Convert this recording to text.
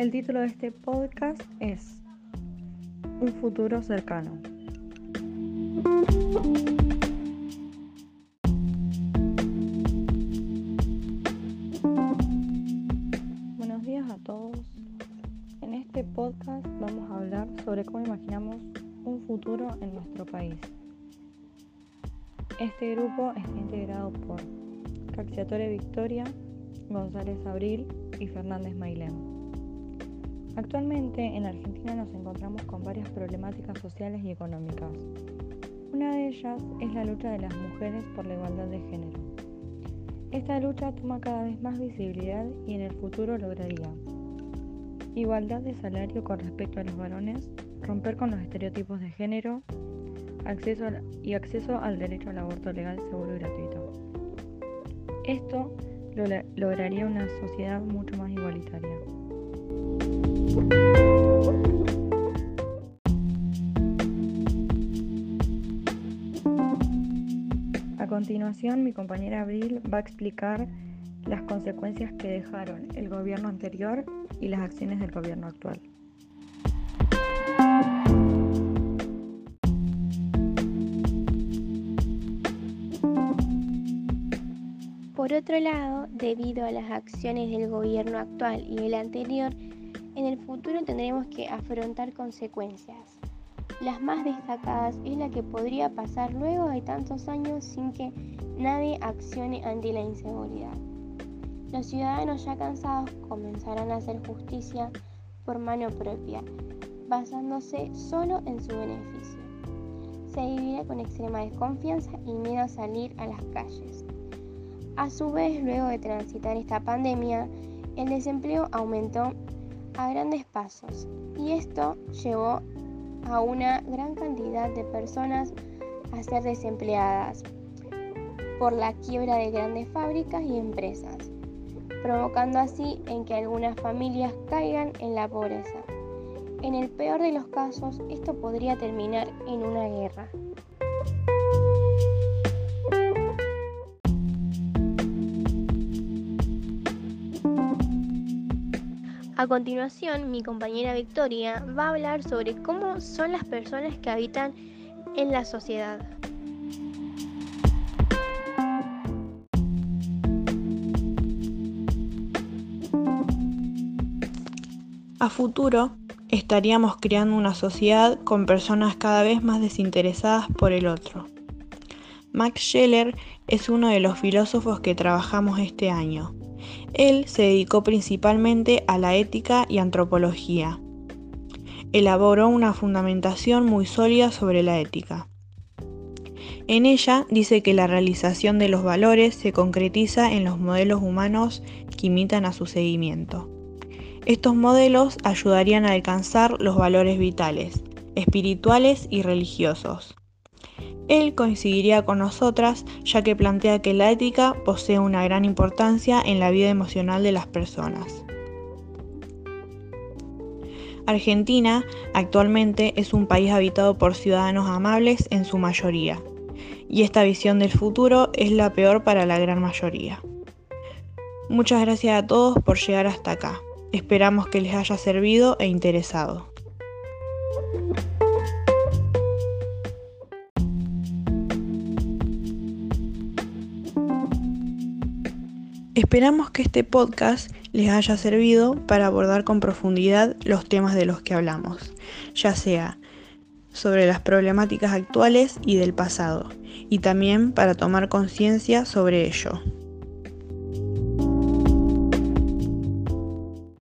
El título de este podcast es Un futuro cercano. Buenos días a todos. En este podcast vamos a hablar sobre cómo imaginamos un futuro en nuestro país. Este grupo está integrado por Caxiatore Victoria, González Abril y Fernández Mailén. Actualmente en Argentina nos encontramos con varias problemáticas sociales y económicas. Una de ellas es la lucha de las mujeres por la igualdad de género. Esta lucha toma cada vez más visibilidad y en el futuro lograría igualdad de salario con respecto a los varones, romper con los estereotipos de género acceso y acceso al derecho al aborto legal, seguro y gratuito. Esto lograría una sociedad mucho más igualitaria. Continuación, mi compañera Abril va a explicar las consecuencias que dejaron el gobierno anterior y las acciones del gobierno actual. Por otro lado, debido a las acciones del gobierno actual y el anterior, en el futuro tendremos que afrontar consecuencias. Las más destacadas es la que podría pasar luego de tantos años sin que nadie accione ante la inseguridad. Los ciudadanos ya cansados comenzarán a hacer justicia por mano propia, basándose solo en su beneficio. Se vivirá con extrema desconfianza y miedo a salir a las calles. A su vez, luego de transitar esta pandemia, el desempleo aumentó a grandes pasos y esto llevó a una gran cantidad de personas a ser desempleadas por la quiebra de grandes fábricas y empresas, provocando así en que algunas familias caigan en la pobreza. En el peor de los casos, esto podría terminar en una guerra. A continuación, mi compañera Victoria va a hablar sobre cómo son las personas que habitan en la sociedad. A futuro, estaríamos creando una sociedad con personas cada vez más desinteresadas por el otro. Max Scheller es uno de los filósofos que trabajamos este año él se dedicó principalmente a la ética y antropología. Elaboró una fundamentación muy sólida sobre la ética. En ella dice que la realización de los valores se concretiza en los modelos humanos que imitan a su seguimiento. Estos modelos ayudarían a alcanzar los valores vitales, espirituales y religiosos, él coincidiría con nosotras ya que plantea que la ética posee una gran importancia en la vida emocional de las personas. Argentina actualmente es un país habitado por ciudadanos amables en su mayoría, y esta visión del futuro es la peor para la gran mayoría. Muchas gracias a todos por llegar hasta acá. Esperamos que les haya servido e interesado. Esperamos que este podcast les haya servido para abordar con profundidad los temas de los que hablamos, ya sea sobre las problemáticas actuales y del pasado, y también para tomar conciencia sobre ello.